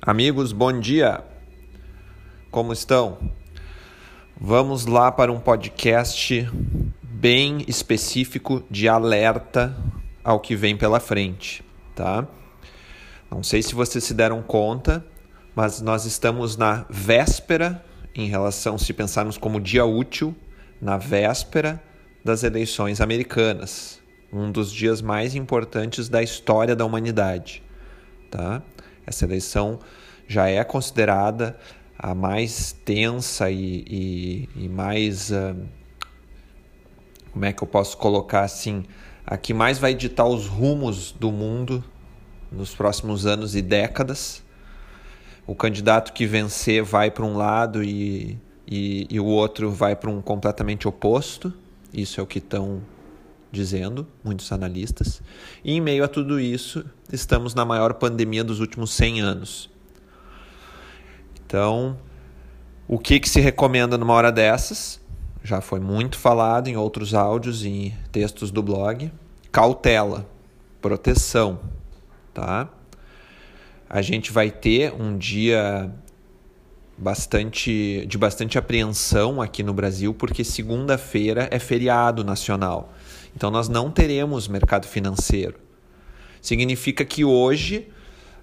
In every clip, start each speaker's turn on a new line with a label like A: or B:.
A: Amigos, bom dia. Como estão? Vamos lá para um podcast bem específico de alerta ao que vem pela frente, tá? Não sei se vocês se deram conta, mas nós estamos na véspera em relação se pensarmos como dia útil, na véspera das eleições americanas, um dos dias mais importantes da história da humanidade, tá? Essa eleição já é considerada a mais tensa e, e, e mais. Uh, como é que eu posso colocar assim? A que mais vai ditar os rumos do mundo nos próximos anos e décadas. O candidato que vencer vai para um lado e, e, e o outro vai para um completamente oposto. Isso é o que estão dizendo muitos analistas. E em meio a tudo isso, estamos na maior pandemia dos últimos 100 anos. Então, o que, que se recomenda numa hora dessas? Já foi muito falado em outros áudios e textos do blog. Cautela, proteção, tá? A gente vai ter um dia bastante de bastante apreensão aqui no Brasil, porque segunda-feira é feriado nacional. Então nós não teremos mercado financeiro. Significa que hoje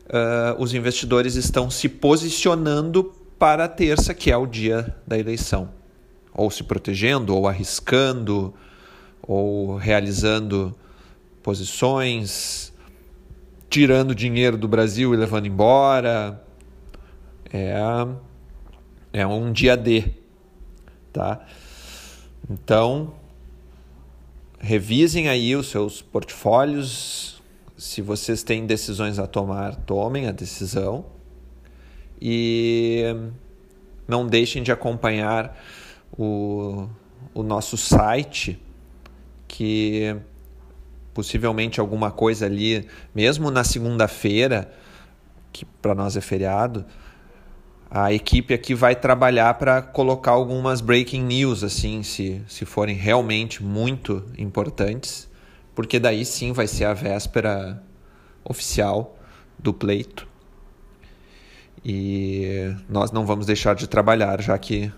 A: uh, os investidores estão se posicionando para a terça, que é o dia da eleição. Ou se protegendo, ou arriscando, ou realizando posições, tirando dinheiro do Brasil e levando embora. É, é um dia D. Tá? Então, revisem aí os seus portfólios. Se vocês têm decisões a tomar, tomem a decisão. E não deixem de acompanhar o, o nosso site, que possivelmente alguma coisa ali, mesmo na segunda-feira, que para nós é feriado, a equipe aqui vai trabalhar para colocar algumas breaking news, assim, se, se forem realmente muito importantes, porque daí sim vai ser a véspera oficial do pleito. E nós não vamos deixar de trabalhar, já que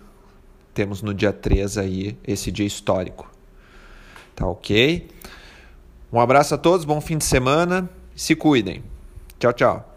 A: temos no dia 3 aí esse dia histórico. Tá ok? Um abraço a todos, bom fim de semana, se cuidem. Tchau, tchau.